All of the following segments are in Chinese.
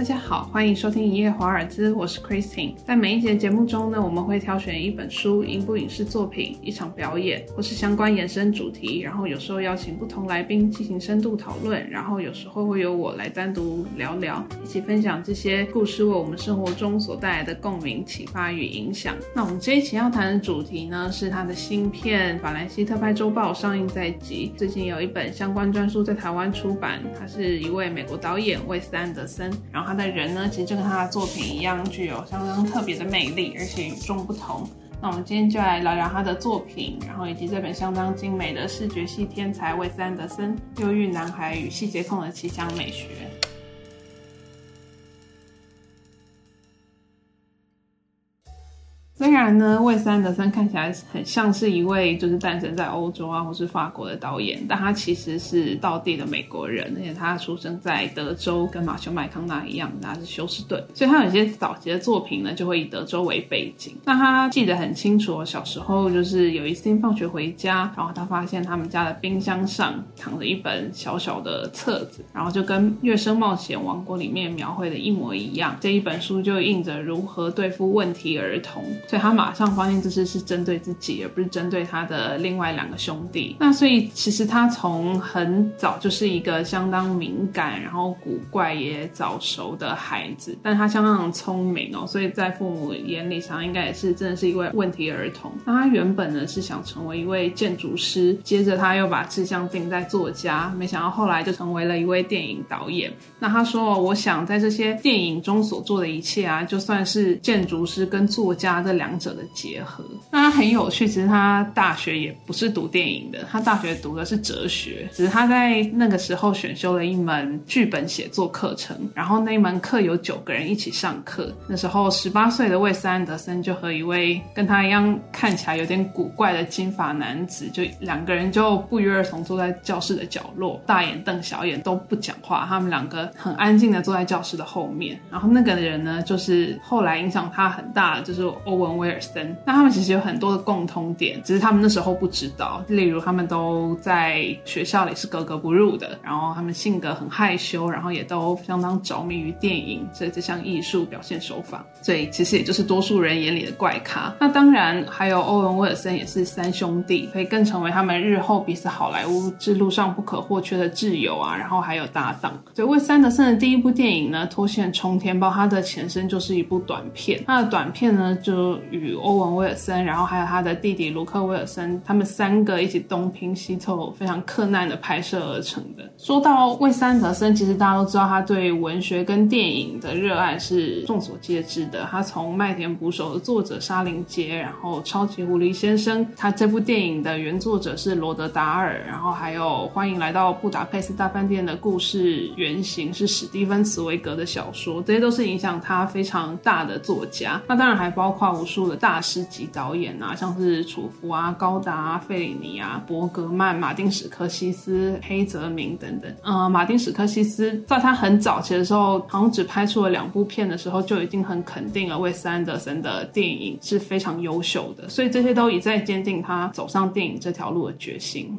大家好，欢迎收听《一夜华尔兹》，我是 Christine。在每一节节目中呢，我们会挑选一本书、一部影视作品、一场表演，或是相关延伸主题，然后有时候邀请不同来宾进行深度讨论，然后有时候会由我来单独聊聊，一起分享这些故事为我们生活中所带来的共鸣、启发与影响。那我们这一期要谈的主题呢，是他的新片《法兰西特派周报》上映在即，最近有一本相关专书在台湾出版，他是一位美国导演魏斯安德森，然后。他的人呢，其实就跟他的作品一样，具有相当特别的魅力，而且与众不同。那我们今天就来聊聊他的作品，然后以及这本相当精美的视觉系天才魏斯安德森《忧郁男孩与细节控的奇想美学》。然呢，魏斯安德森看起来很像是一位就是诞生在欧洲啊，或是法国的导演，但他其实是道地的美国人，而且他出生在德州，跟马修麦康纳一样，他是休斯顿，所以他有些早期的作品呢，就会以德州为背景。那他记得很清楚，小时候就是有一次放学回家，然后他发现他们家的冰箱上躺着一本小小的册子，然后就跟《月升冒险王国》里面描绘的一模一样。这一本书就印着如何对付问题儿童。所以他他马上发现这是是针对自己，而不是针对他的另外两个兄弟。那所以其实他从很早就是一个相当敏感，然后古怪也早熟的孩子。但他相当聪明哦，所以在父母眼里上应该也是真的是一位问题儿童。那他原本呢是想成为一位建筑师，接着他又把志向定在作家，没想到后来就成为了一位电影导演。那他说：“我想在这些电影中所做的一切啊，就算是建筑师跟作家这。”两者的结合，那他很有趣。其实他大学也不是读电影的，他大学读的是哲学。只是他在那个时候选修了一门剧本写作课程，然后那一门课有九个人一起上课。那时候十八岁的魏斯安德森就和一位跟他一样看起来有点古怪的金发男子，就两个人就不约而同坐在教室的角落，大眼瞪小眼都不讲话。他们两个很安静的坐在教室的后面。然后那个人呢，就是后来影响他很大的，就是欧文。威威尔森，那他们其实有很多的共通点，只是他们那时候不知道。例如，他们都在学校里是格格不入的，然后他们性格很害羞，然后也都相当着迷于电影，所以这项艺术表现手法，所以其实也就是多数人眼里的怪咖。那当然还有欧文威尔森也是三兄弟，可以更成为他们日后彼此好莱坞之路上不可或缺的挚友啊，然后还有搭档。所以为三德森的第一部电影呢，《脱线冲天包》，它的前身就是一部短片，它的短片呢就。与与欧文·威尔森，然后还有他的弟弟卢克·威尔森，他们三个一起东拼西凑，非常困难的拍摄而成的。说到魏斯安德森，其实大家都知道他对文学跟电影的热爱是众所皆知的。他从《麦田捕手》的作者沙林杰，然后《超级狐狸先生》，他这部电影的原作者是罗德·达尔，然后还有《欢迎来到布达佩斯大饭店》的故事原型是史蒂芬·茨威格的小说，这些都是影响他非常大的作家。那当然还包括无数。大师级导演啊，像是楚夫啊、高达、费里尼啊、伯格曼、马丁史科西斯、黑泽明等等。嗯，马丁史科西斯在他很早期的时候，好像只拍出了两部片的时候，就已经很肯定了魏斯安德森的电影是非常优秀的，所以这些都一再坚定他走上电影这条路的决心。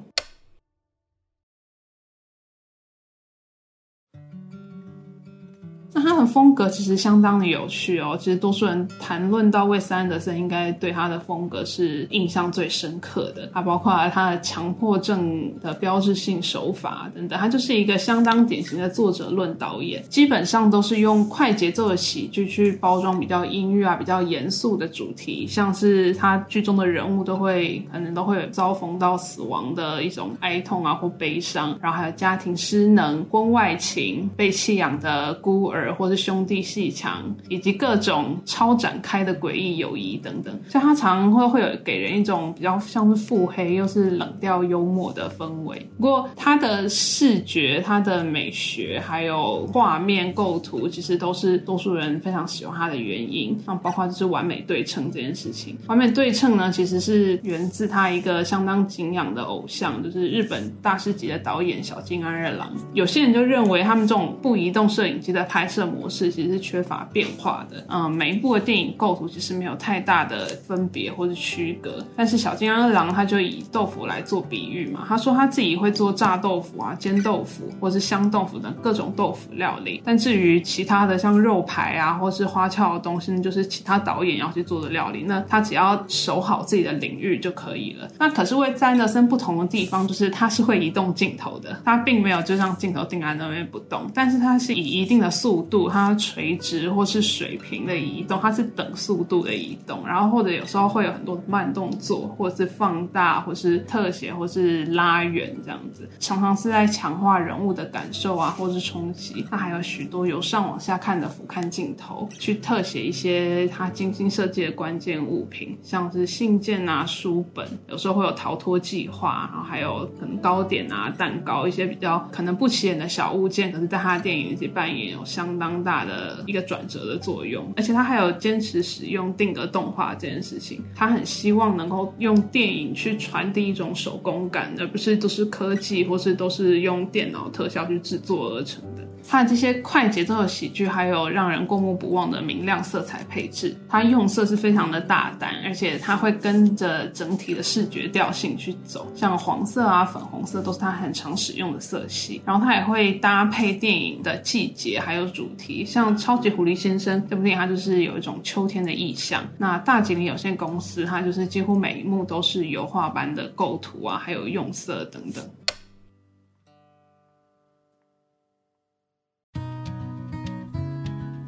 风格其实相当的有趣哦。其实多数人谈论到魏斯安德森，应该对他的风格是印象最深刻的。他包括他的强迫症的标志性手法等等，他就是一个相当典型的作者论导演。基本上都是用快节奏的喜剧去包装比较阴郁啊、比较严肃的主题，像是他剧中的人物都会可能都会有遭逢到死亡的一种哀痛啊或悲伤，然后还有家庭失能、婚外情、被弃养的孤儿。或是兄弟戏强，以及各种超展开的诡异友谊等等，所以他常会会有给人一种比较像是腹黑又是冷调幽默的氛围。不过他的视觉、他的美学还有画面构图，其实都是多数人非常喜欢他的原因。那包括就是完美对称这件事情，完美对称呢，其实是源自他一个相当敬仰的偶像，就是日本大师级的导演小津安二郎。有些人就认为他们这种不移动摄影机的拍摄。模是其实是缺乏变化的。嗯，每一部的电影构图其实没有太大的分别或是区隔。但是小金刚狼他就以豆腐来做比喻嘛，他说他自己会做炸豆腐啊、煎豆腐或是香豆腐等各种豆腐料理。但至于其他的像肉排啊或是花俏的东西，就是其他导演要去做的料理，那他只要守好自己的领域就可以了。那可是为詹德森不同的地方就是他是会移动镜头的，他并没有就让镜头定在那边不动，但是他是以一定的速度，它垂直或是水平的移动，它是等速度的移动，然后或者有时候会有很多慢动作，或者是放大，或是特写，或是拉远这样子，常常是在强化人物的感受啊，或是冲击。那还有许多由上往下看的俯瞰镜头，去特写一些他精心设计的关键物品，像是信件啊、书本，有时候会有逃脱计划，然后还有可能糕点啊、蛋糕一些比较可能不起眼的小物件，可是在他的电影里扮演有相当大大的一个转折的作用。而且他还有坚持使用定格动画这件事情，他很希望能够用电影去传递一种手工感，而不是都是科技或是都是用电脑特效去制作而成的。他的这些快节奏的喜剧，还有让人过目不忘的明亮色彩配置，它用色是非常的大胆，而且它会跟着整体的视觉调性去走，像黄色啊、粉红色都是他很常使用的色系。然后他也会搭配电影的季节还有主题，像《超级狐狸先生》这部电影，它就是有一种秋天的意象。那大吉林有限公司，它就是几乎每一幕都是油画般的构图啊，还有用色等等。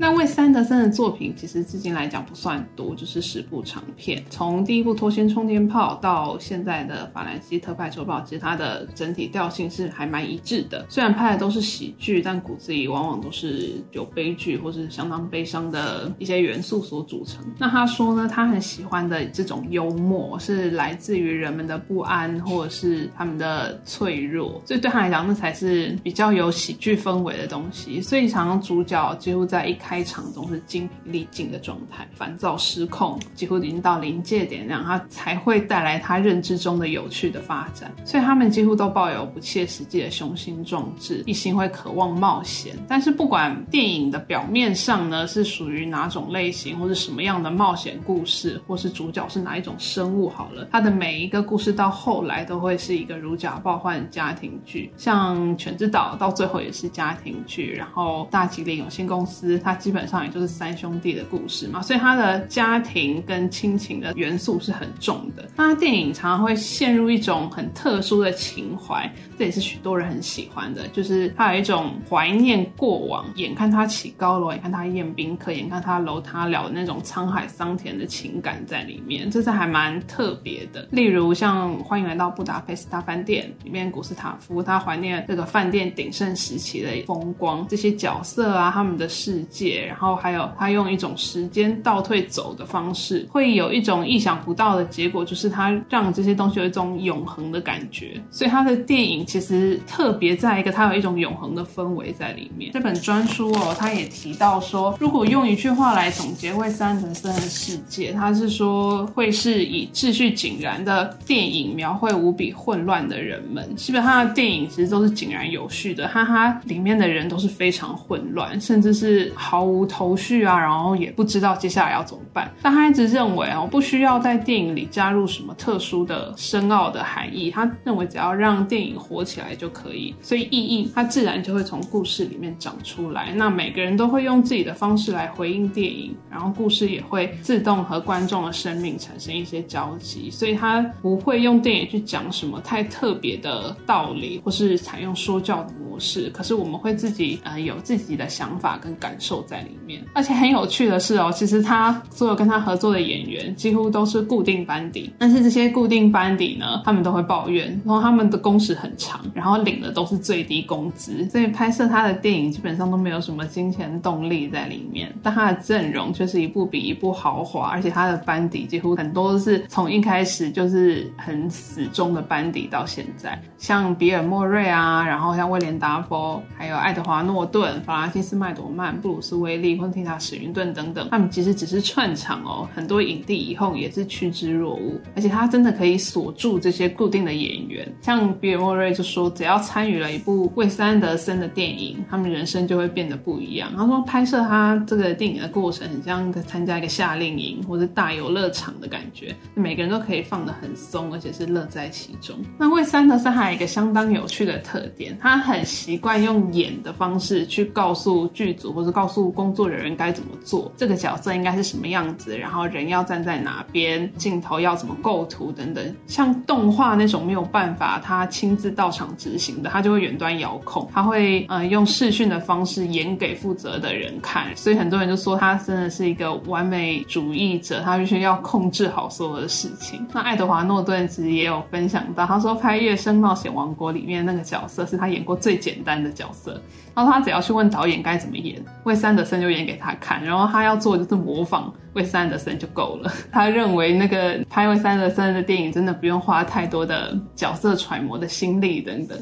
那为三德森的作品，其实至今来讲不算多，就是十部长片。从第一部《脱线冲天炮》到现在的《法兰西特派手报》，其实它的整体调性是还蛮一致的。虽然拍的都是喜剧，但骨子里往往都是有悲剧或是相当悲伤的一些元素所组成。那他说呢，他很喜欢的这种幽默，是来自于人们的不安或者是他们的脆弱，所以对他来讲，那才是比较有喜剧氛围的东西。所以常常主角几乎在一开。开场总是精疲力尽的状态，烦躁失控，几乎已经到临界点，那样他才会带来他认知中的有趣的发展。所以他们几乎都抱有不切实际的雄心壮志，一心会渴望冒险。但是不管电影的表面上呢是属于哪种类型，或是什么样的冒险故事，或是主角是哪一种生物，好了，他的每一个故事到后来都会是一个如假包换的家庭剧。像《犬之岛》到最后也是家庭剧，然后大吉林有限公司它。基本上也就是三兄弟的故事嘛，所以他的家庭跟亲情的元素是很重的。那电影常常会陷入一种很特殊的情怀，这也是许多人很喜欢的，就是他有一种怀念过往，眼看他起高楼，眼看他宴宾客，眼看他楼塌了的那种沧海桑田的情感在里面，这是还蛮特别的。例如像《欢迎来到布达佩斯大饭店》里面，古斯塔夫他怀念这个饭店鼎盛时期的风光，这些角色啊，他们的世界。然后还有他用一种时间倒退走的方式，会有一种意想不到的结果，就是他让这些东西有一种永恒的感觉。所以他的电影其实特别在一个，他有一种永恒的氛围在里面。这本专书哦，他也提到说，如果用一句话来总结魏三德森的世界，他是说会是以秩序井然的电影描绘无比混乱的人们。基本上他的电影其实都是井然有序的，哈哈，里面的人都是非常混乱，甚至是毫。毫无头绪啊，然后也不知道接下来要怎么办。但他一直认为哦，不需要在电影里加入什么特殊的深奥的含义。他认为只要让电影火起来就可以，所以意义它自然就会从故事里面长出来。那每个人都会用自己的方式来回应电影，然后故事也会自动和观众的生命产生一些交集。所以他不会用电影去讲什么太特别的道理，或是采用说教的模式。可是我们会自己呃有自己的想法跟感受。在里面，而且很有趣的是哦，其实他所有跟他合作的演员几乎都是固定班底，但是这些固定班底呢，他们都会抱怨，然后他们的工时很长，然后领的都是最低工资，所以拍摄他的电影基本上都没有什么金钱动力在里面。但他的阵容却是一部比一部豪华，而且他的班底几乎很多都是从一开始就是很死忠的班底到现在，像比尔莫瑞啊，然后像威廉达佛，还有爱德华诺顿、法拉西斯麦朵曼、布鲁斯。威利昆汀塔史云顿等等，他们其实只是串场哦，很多影帝以后也是趋之若鹜，而且他真的可以锁住这些固定的演员，像比尔莫瑞就说，只要参与了一部魏斯安德森的电影，他们人生就会变得不一样。他说拍摄他这个电影的过程，很像在参加一个夏令营或者大游乐场的感觉，每个人都可以放得很松，而且是乐在其中。那魏斯安德森还有一个相当有趣的特点，他很习惯用演的方式去告诉剧组或者告诉工作人员该怎么做，这个角色应该是什么样子，然后人要站在哪边，镜头要怎么构图等等。像动画那种没有办法他亲自到场执行的，他就会远端遥控，他会呃用视讯的方式演给负责的人看。所以很多人就说他真的是一个完美主义者，他必须要控制好所有的事情。那爱德华诺顿其实也有分享到，他说拍《月升冒险王国》里面那个角色是他演过最简单的角色。然后他只要去问导演该怎么演，魏三德森就演给他看，然后他要做就是模仿魏三德森就够了。他认为那个拍魏三德森的电影真的不用花太多的角色揣摩的心力等等。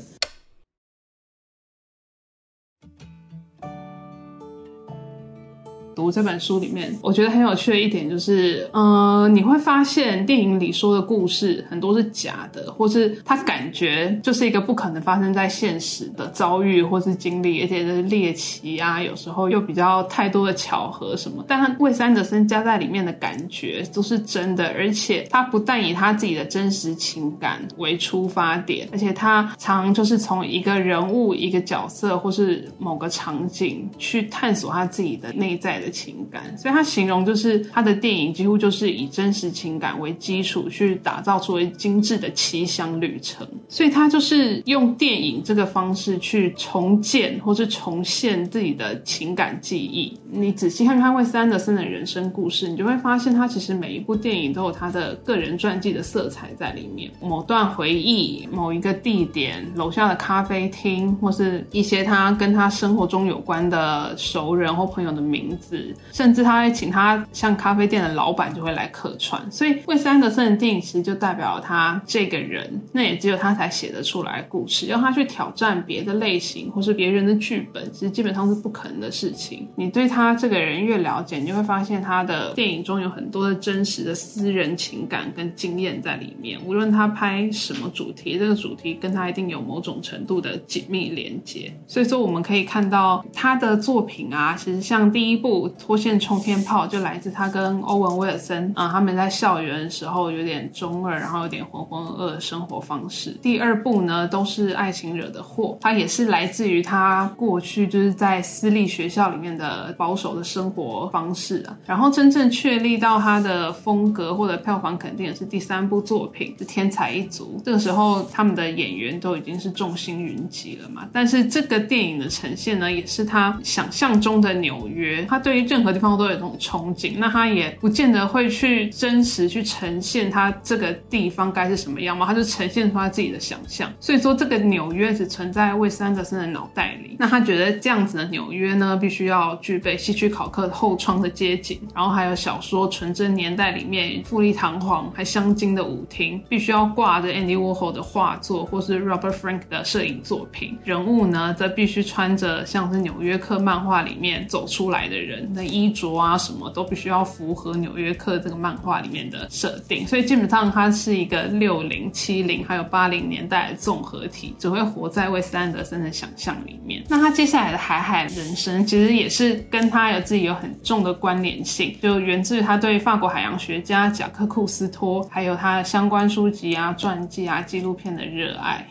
读这本书里面，我觉得很有趣的一点就是，嗯，你会发现电影里说的故事很多是假的，或是他感觉就是一个不可能发生在现实的遭遇或是经历，而且是猎奇啊，有时候又比较太多的巧合什么。但魏三德森加在里面的感觉都是真的，而且他不但以他自己的真实情感为出发点，而且他常就是从一个人物、一个角色或是某个场景去探索他自己的内在。的情感，所以他形容就是他的电影几乎就是以真实情感为基础去打造出精致的奇想旅程，所以他就是用电影这个方式去重建或是重现自己的情感记忆。你仔细看看魏斯安德森的人生故事，你就会发现他其实每一部电影都有他的个人传记的色彩在里面。某段回忆、某一个地点、楼下的咖啡厅，或是一些他跟他生活中有关的熟人或朋友的名字。甚至他会请他像咖啡店的老板就会来客串，所以魏斯安德森的电影其实就代表他这个人，那也只有他才写得出来故事。要他去挑战别的类型或是别人的剧本，其实基本上是不可能的事情。你对他这个人越了解，你就会发现他的电影中有很多的真实的私人情感跟经验在里面。无论他拍什么主题，这个主题跟他一定有某种程度的紧密连接。所以说，我们可以看到他的作品啊，其实像第一部。脱线冲天炮就来自他跟欧文威尔森啊，他们在校园的时候有点中二，然后有点浑浑噩噩的生活方式。第二部呢，都是爱情惹的祸，它也是来自于他过去就是在私立学校里面的保守的生活方式啊。然后真正确立到他的风格或者票房肯定也是第三部作品是天才一族。这个时候他们的演员都已经是众星云集了嘛。但是这个电影的呈现呢，也是他想象中的纽约，他对。任何地方都有这种憧憬，那他也不见得会去真实去呈现他这个地方该是什么样嘛，他就呈现出他自己的想象。所以说，这个纽约只存在魏斯安德森的脑袋里。那他觉得这样子的纽约呢，必须要具备希区考克后窗的街景，然后还有小说《纯真年代》里面富丽堂皇还镶金的舞厅，必须要挂着 Andy Warhol 的画作或是 Robert Frank 的摄影作品。人物呢，则必须穿着像是纽约客漫画里面走出来的人。的衣着啊，什么都必须要符合《纽约客》这个漫画里面的设定，所以基本上它是一个六零、七零还有八零年代的综合体，只会活在魏斯安德森的想象里面。那他接下来的海海人生，其实也是跟他有自己有很重的关联性，就源自于他对法国海洋学家贾克库斯托，还有他的相关书籍啊、传记啊、纪录片的热爱。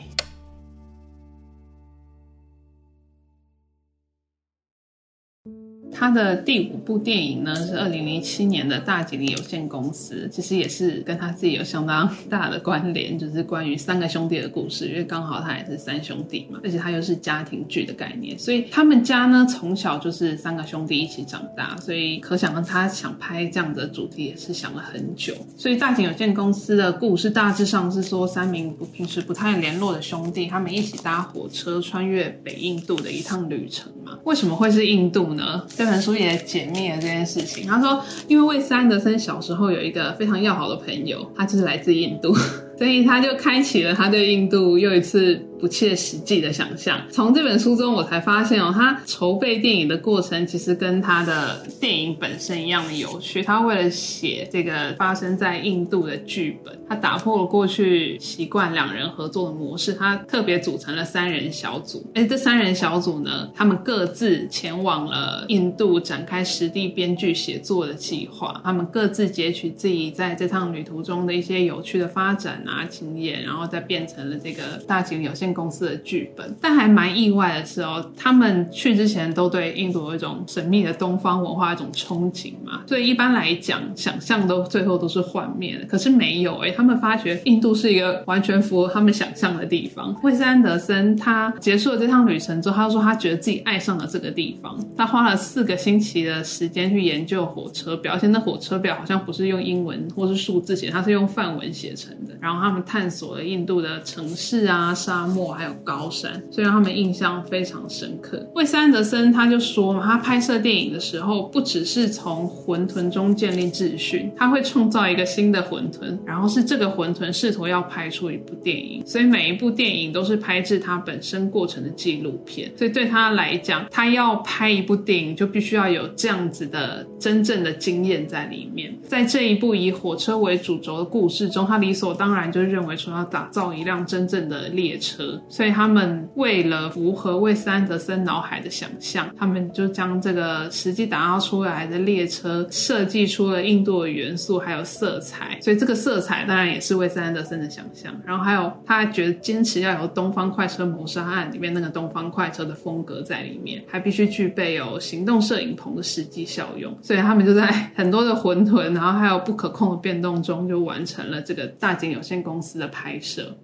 他的第五部电影呢是二零零七年的大吉利有限公司，其实也是跟他自己有相当大的关联，就是关于三个兄弟的故事，因为刚好他也是三兄弟嘛，而且他又是家庭剧的概念，所以他们家呢从小就是三个兄弟一起长大，所以可想他想拍这样的主题也是想了很久。所以大井有限公司的故事大致上是说三名不平时不太联络的兄弟，他们一起搭火车穿越北印度的一趟旅程。为什么会是印度呢？这本书也解密了这件事情。他说，因为魏斯安德森小时候有一个非常要好的朋友，他就是来自印度，所以他就开启了他对印度又一次不切实际的想象。从这本书中，我才发现哦，他筹备电影的过程其实跟他的电影本身一样的有趣。他为了写这个发生在印度的剧本，他打破了过去习惯两人合作的模式，他特别组成了三人小组。哎，这三人小组呢，他们各自前往了印度展开实地编剧写作的计划。他们各自截取自己在这趟旅途中的一些有趣的发展啊经验，然后再变成了这个大型有限公司的剧本。但还蛮意外的是哦，他们去之前都对印度有一种神秘的东方文化一种憧憬嘛，所以一般来讲，想象都最后都是幻灭的。可是没有哎，他们发觉印度是一个完全符合他们想象的地方。惠斯安德森他结束了这趟旅程之后，他说他觉得自己爱上了这个地方。他花了四个星期的时间去研究火车表，现在火车表好像不是用英文或是数字写，它是用梵文写成的。然后他们探索了印度的城市啊、沙漠还有高山，所以让他们印象非常深刻。魏斯安德森他就说嘛，他拍摄电影的时候，不只是从混沌中建立秩序，他会创造一个新的混沌，然后是这个混沌试图要拍出一部电影。所以每一部电影都是拍制它本身过程的纪录片。所以对他来讲，他要拍一部电影，就必须要有这样子的真正的经验在里面。在这一部以火车为主轴的故事中，他理所当然就认为说要打造一辆真正的列车。所以他们为了符合魏斯安德森脑海的想象，他们就将这个实际打造出来的列车设计出了印度的元素还有色彩。所以这个色彩当然也是魏斯安德森的想象。然后还有他还觉得坚持要有《东方快车谋杀案》里面那个东方快车的风格在里面，还必须具备有行动摄影棚的实际效用。所以他们就在很多的混沌，然后还有不可控的变动中，就完成了这个大景有限公司的拍摄。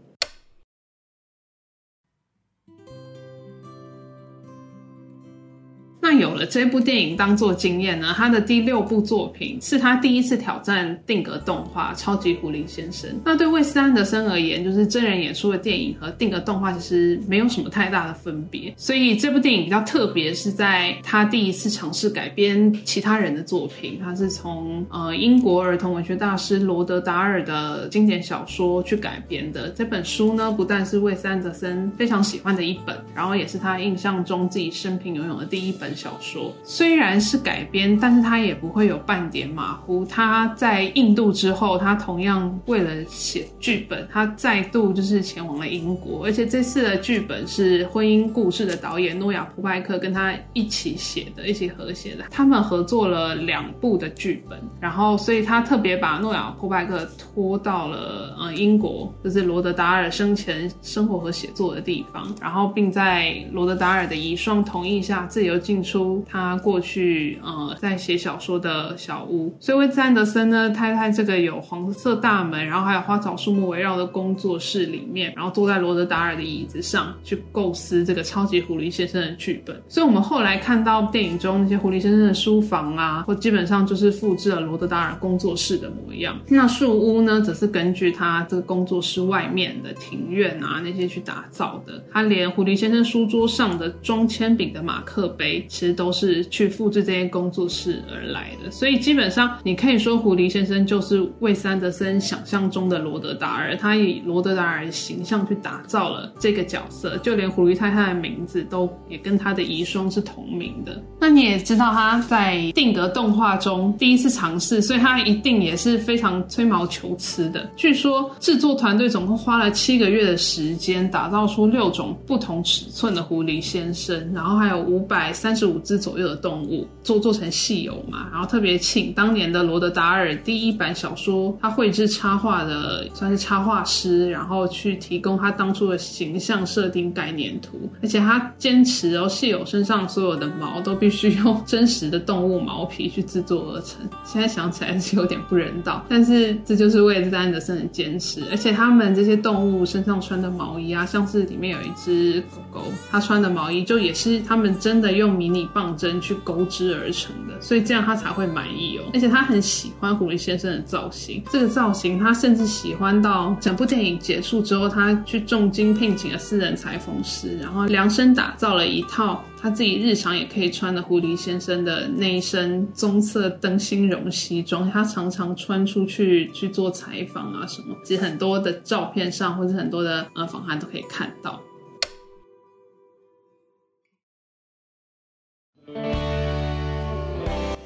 那有了这部电影当做经验呢，他的第六部作品是他第一次挑战定格动画《超级狐狸先生》。那对魏斯安德森而言，就是真人演出的电影和定格动画其实没有什么太大的分别。所以这部电影比较特别，是在他第一次尝试改编其他人的作品。他是从呃英国儿童文学大师罗德达尔的经典小说去改编的。这本书呢，不但是魏斯安德森非常喜欢的一本，然后也是他印象中自己生平拥有的第一本。小说虽然是改编，但是他也不会有半点马虎。他在印度之后，他同样为了写剧本，他再度就是前往了英国，而且这次的剧本是婚姻故事的导演诺亚普派克跟他一起写的，一起合写的。他们合作了两部的剧本，然后所以他特别把诺亚普派克拖到了呃英国，就是罗德达尔生前生活和写作的地方，然后并在罗德达尔的遗孀同意下自由进。出他过去呃在写小说的小屋，所以为安德森呢，他在这个有黄色大门，然后还有花草树木围绕的工作室里面，然后坐在罗德达尔的椅子上去构思这个超级狐狸先生的剧本。所以我们后来看到电影中那些狐狸先生的书房啊，或基本上就是复制了罗德达尔工作室的模样。那树屋呢，则是根据他这个工作室外面的庭院啊那些去打造的。他连狐狸先生书桌上的装铅笔的马克杯。其实都是去复制这些工作室而来的，所以基本上你可以说狐狸先生就是魏三德森想象中的罗德达尔，他以罗德达尔形象去打造了这个角色，就连狐狸太太的名字都也跟他的遗孀是同名的。那你也知道他在定格动画中第一次尝试，所以他一定也是非常吹毛求疵的。据说制作团队总共花了七个月的时间，打造出六种不同尺寸的狐狸先生，然后还有五百三十。五只左右的动物做做成戏偶嘛，然后特别请当年的罗德达尔第一版小说他绘制插画的算是插画师，然后去提供他当初的形象设定概念图，而且他坚持哦戏友身上所有的毛都必须用真实的动物毛皮去制作而成。现在想起来是有点不人道，但是这就是为了安德森的坚持。而且他们这些动物身上穿的毛衣啊，像是里面有一只狗狗，它穿的毛衣就也是他们真的用迷你。棒针去钩织而成的，所以这样他才会满意哦。而且他很喜欢狐狸先生的造型，这个造型他甚至喜欢到整部电影结束之后，他去重金聘请了私人裁缝师，然后量身打造了一套他自己日常也可以穿的狐狸先生的那一身棕色灯芯绒西装。他常常穿出去去做采访啊什么，其实很多的照片上或者很多的呃访谈都可以看到。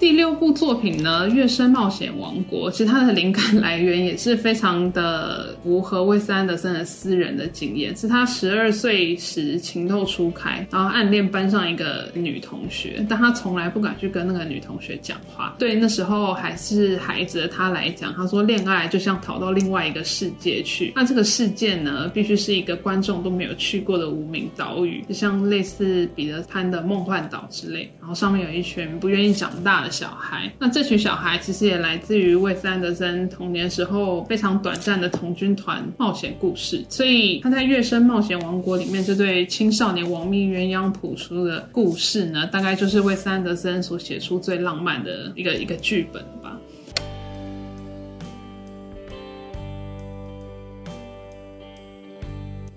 第六部作品呢，《月升冒险王国》，其实它的灵感来源也是非常的符合魏斯安德森的私人的经验，是他十二岁时情窦初开，然后暗恋班上一个女同学，但他从来不敢去跟那个女同学讲话。对那时候还是孩子的他来讲，他说恋爱就像逃到另外一个世界去，那这个世界呢，必须是一个观众都没有去过的无名岛屿，就像类似彼得潘的梦幻岛之类，然后上面有一群不愿意长大的。小孩，那这群小孩其实也来自于魏斯安德森童年时候非常短暂的童军团冒险故事，所以他在《月升冒险王国》里面这对青少年亡命鸳鸯谱出的故事呢，大概就是魏斯安德森所写出最浪漫的一个一个剧本。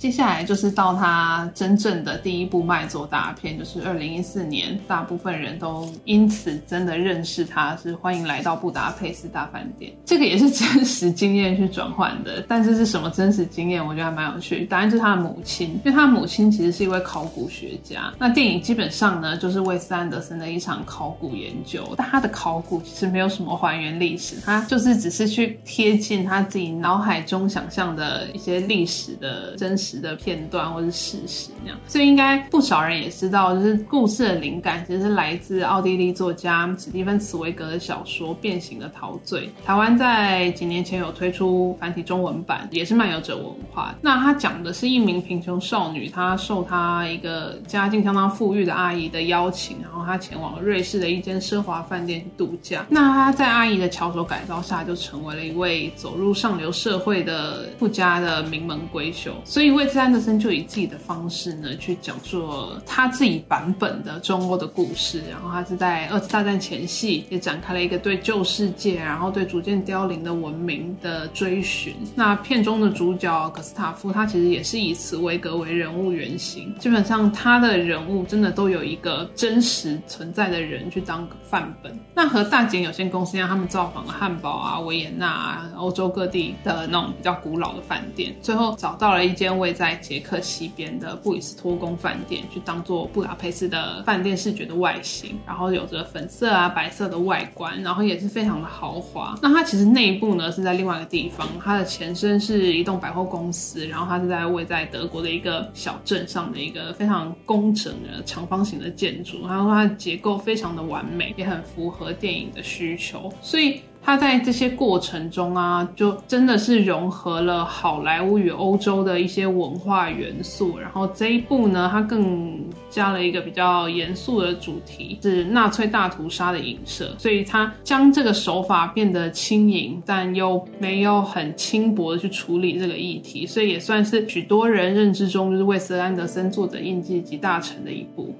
接下来就是到他真正的第一部卖座大片，就是二零一四年，大部分人都因此真的认识他，是欢迎来到布达佩斯大饭店。这个也是真实经验去转换的，但是是什么真实经验？我觉得还蛮有趣。答案就是他的母亲，因为他的母亲其实是一位考古学家。那电影基本上呢，就是为斯安德森的一场考古研究，但他的考古其实没有什么还原历史，他就是只是去贴近他自己脑海中想象的一些历史的真实。的片段或是事实那样，所以应该不少人也知道，就是故事的灵感其实是来自奥地利作家史蒂芬·茨威格的小说《变形的陶醉》。台湾在几年前有推出繁体中文版，也是漫游者文化。那他讲的是一名贫穷少女，她受她一个家境相当富裕的阿姨的邀请，然后她前往瑞士的一间奢华饭店度假。那她在阿姨的巧手改造下，就成为了一位走入上流社会的富家的名门闺秀。所以为魏斯安德森就以自己的方式呢，去讲述他自己版本的中欧的故事。然后他是在二次大战前夕，也展开了一个对旧世界，然后对逐渐凋零的文明的追寻。那片中的主角格斯塔夫，他其实也是以茨威格为人物原型。基本上他的人物真的都有一个真实存在的人去当范本。那和大景有限公司一样，他们造访了汉堡啊、维也纳啊、欧洲各地的那种比较古老的饭店，最后找到了一间为在捷克西边的布里斯托宫饭店，去当做布达佩斯的饭店视觉的外形，然后有着粉色啊、白色的外观，然后也是非常的豪华。那它其实内部呢是在另外一个地方，它的前身是一栋百货公司，然后它是在位在德国的一个小镇上的一个非常工整的长方形的建筑，然后它的结构非常的完美，也很符合电影的需求，所以。他在这些过程中啊，就真的是融合了好莱坞与欧洲的一些文化元素。然后这一部呢，它更加了一个比较严肃的主题，是纳粹大屠杀的影射。所以他将这个手法变得轻盈，但又没有很轻薄的去处理这个议题。所以也算是许多人认知中就是魏斯安德森作者印记集大成的一部。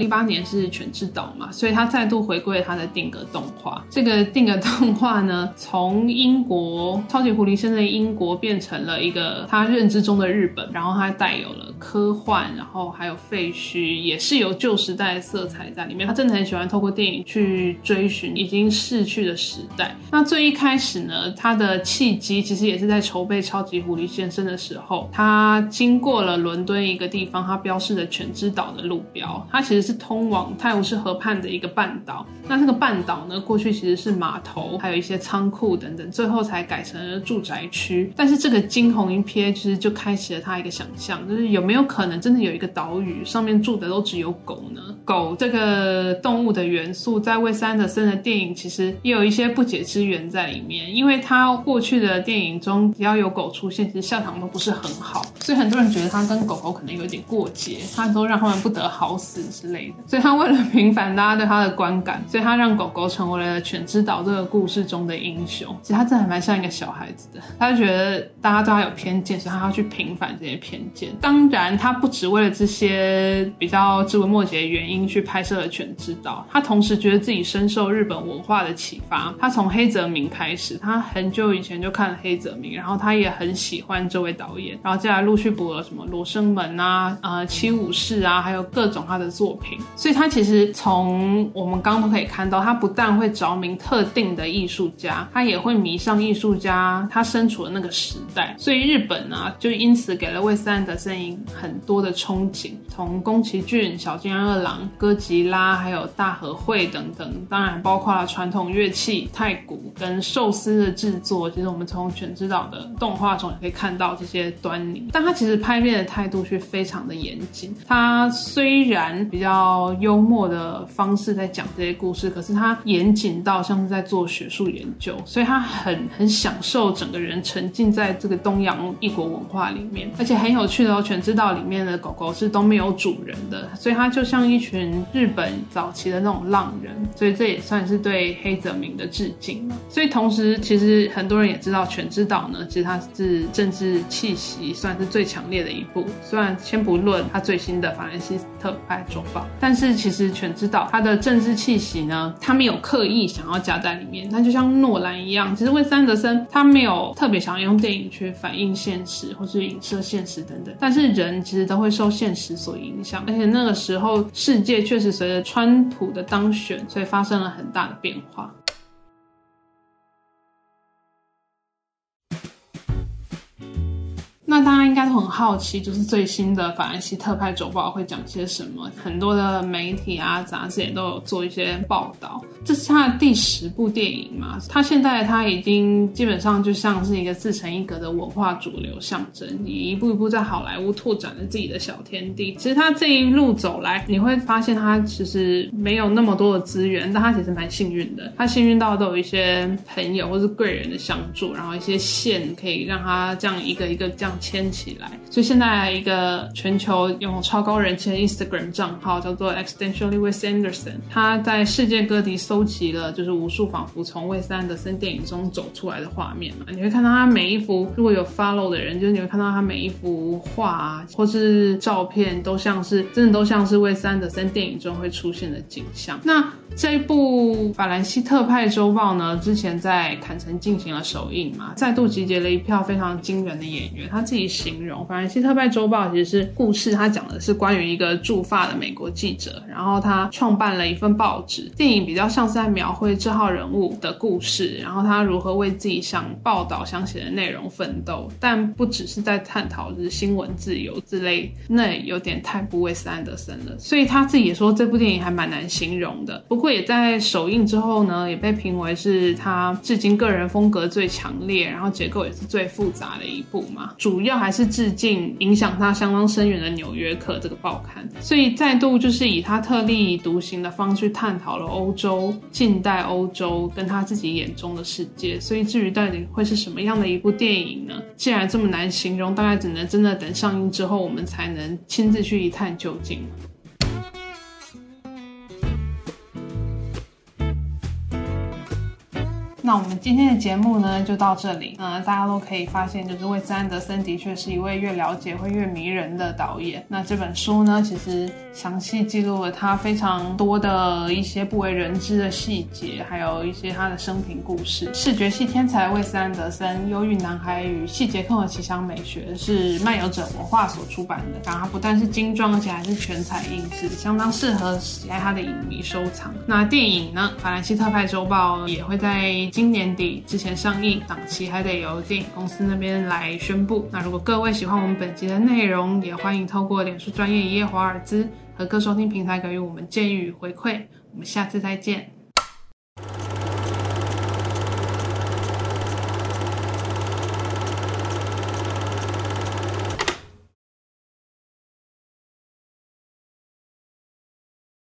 零一八年是《犬之岛》嘛，所以他再度回归他的定格动画。这个定格动画呢，从英国超级狐狸先生的英国变成了一个他认知中的日本，然后它带有了科幻，然后还有废墟，也是有旧时代的色彩在里面。他真的很喜欢透过电影去追寻已经逝去的时代。那最一开始呢，他的契机其实也是在筹备超级狐狸先生的时候，他经过了伦敦一个地方，他标示的犬之岛的路标，他其实。是通往泰晤士河畔的一个半岛。那这个半岛呢，过去其实是码头，还有一些仓库等等，最后才改成了住宅区。但是这个惊鸿一瞥，其实就开启了他一个想象，就是有没有可能真的有一个岛屿上面住的都只有狗呢？狗这个动物的元素，在魏斯安德森的电影其实也有一些不解之缘在里面，因为他过去的电影中，只要有狗出现，其实下场都不是很好，所以很多人觉得他跟狗狗可能有点过节，他都让他们不得好死之类。所以他为了平反大家对他的观感，所以他让狗狗成为了犬之岛这个故事中的英雄。其实他真的还蛮像一个小孩子的，他就觉得大家对他有偏见，所以他要去平反这些偏见。当然，他不只为了这些比较枝微末节的原因去拍摄了犬之岛，他同时觉得自己深受日本文化的启发。他从黑泽明开始，他很久以前就看了黑泽明，然后他也很喜欢这位导演，然后接下来陆续补了什么《罗生门》啊、呃《七武士》啊，还有各种他的作品。所以他其实从我们刚刚可以看到，他不但会着迷特定的艺术家，他也会迷上艺术家他身处的那个时代。所以日本呢，就因此给了魏斯安德森很多的憧憬，从宫崎骏、小津安二郎、哥吉拉，还有大和会等等，当然包括了传统乐器、太鼓跟寿司的制作。其实我们从全知道的动画中也可以看到这些端倪。但他其实拍片的态度却非常的严谨。他虽然比较幽默的方式在讲这些故事，可是他严谨到像是在做学术研究，所以他很很享受整个人沉浸在这个东洋异国文化里面，而且很有趣的哦。全知道里面的狗狗是都没有主人的，所以它就像一群日本早期的那种浪人，所以这也算是对黑泽明的致敬。所以同时，其实很多人也知道全知道呢，其实它是政治气息算是最强烈的一部。虽然先不论它最新的法兰西特派周但是其实全知道他的政治气息呢，他没有刻意想要加在里面。它就像诺兰一样，其实魏三德森他没有特别想要用电影去反映现实或是影射现实等等，但是人其实都会受现实所影响，而且那个时候世界确实随着川普的当选，所以发生了很大的变化。那大家应该都很好奇，就是最新的法兰西特派周报会讲些什么？很多的媒体啊、杂志也都有做一些报道。这是他的第十部电影嘛？他现在他已经基本上就像是一个自成一格的文化主流象征，你一步一步在好莱坞拓展了自己的小天地。其实他这一路走来，你会发现他其实没有那么多的资源，但他其实蛮幸运的。他幸运到都有一些朋友或是贵人的相助，然后一些线可以让他这样一个一个这样。牵起来，所以现在一个全球拥有超高人气的 Instagram 账号叫做 Accidentally with Anderson，他在世界各地搜集了就是无数仿佛从魏斯安德森电影中走出来的画面嘛，你会看到他每一幅如果有 follow 的人，就是你会看到他每一幅画，或是照片都像是真的都像是魏斯安德森电影中会出现的景象。那这一部《法兰西特派周报》呢，之前在坎城进行了首映嘛，再度集结了一票非常惊人的演员。他自己形容，《法兰西特派周报》其实是故事，他讲的是关于一个驻法的美国记者，然后他创办了一份报纸。电影比较像是在描绘这号人物的故事，然后他如何为自己想报道、想写的内容奋斗，但不只是在探讨就是新闻自由之类，那有点太不为斯安德森了。所以他自己也说，这部电影还蛮难形容的。不过也在首映之后呢，也被评为是他至今个人风格最强烈，然后结构也是最复杂的一部嘛。主主要还是致敬影响他相当深远的《纽约客》这个报刊，所以再度就是以他特立独行的方式探讨了欧洲近代欧洲跟他自己眼中的世界。所以至于到底会是什么样的一部电影呢？既然这么难形容，大概只能真的等上映之后，我们才能亲自去一探究竟。那我们今天的节目呢，就到这里。嗯，大家都可以发现，就是魏斯安德森的确是一位越了解会越迷人的导演。那这本书呢，其实详细记录了他非常多的一些不为人知的细节，还有一些他的生平故事。视觉系天才魏斯安德森，《忧郁男孩与细节控的奇想美学》是漫游者文化所出版的。然后它不但是精装，而且还是全彩印制，相当适合喜爱他的影迷收藏。那电影呢，《法兰西特派周报》也会在。今年底之前上映，档期还得由电影公司那边来宣布。那如果各位喜欢我们本集的内容，也欢迎透过脸书专业一夜华尔兹和各收听平台给予我们建议与回馈。我们下次再见。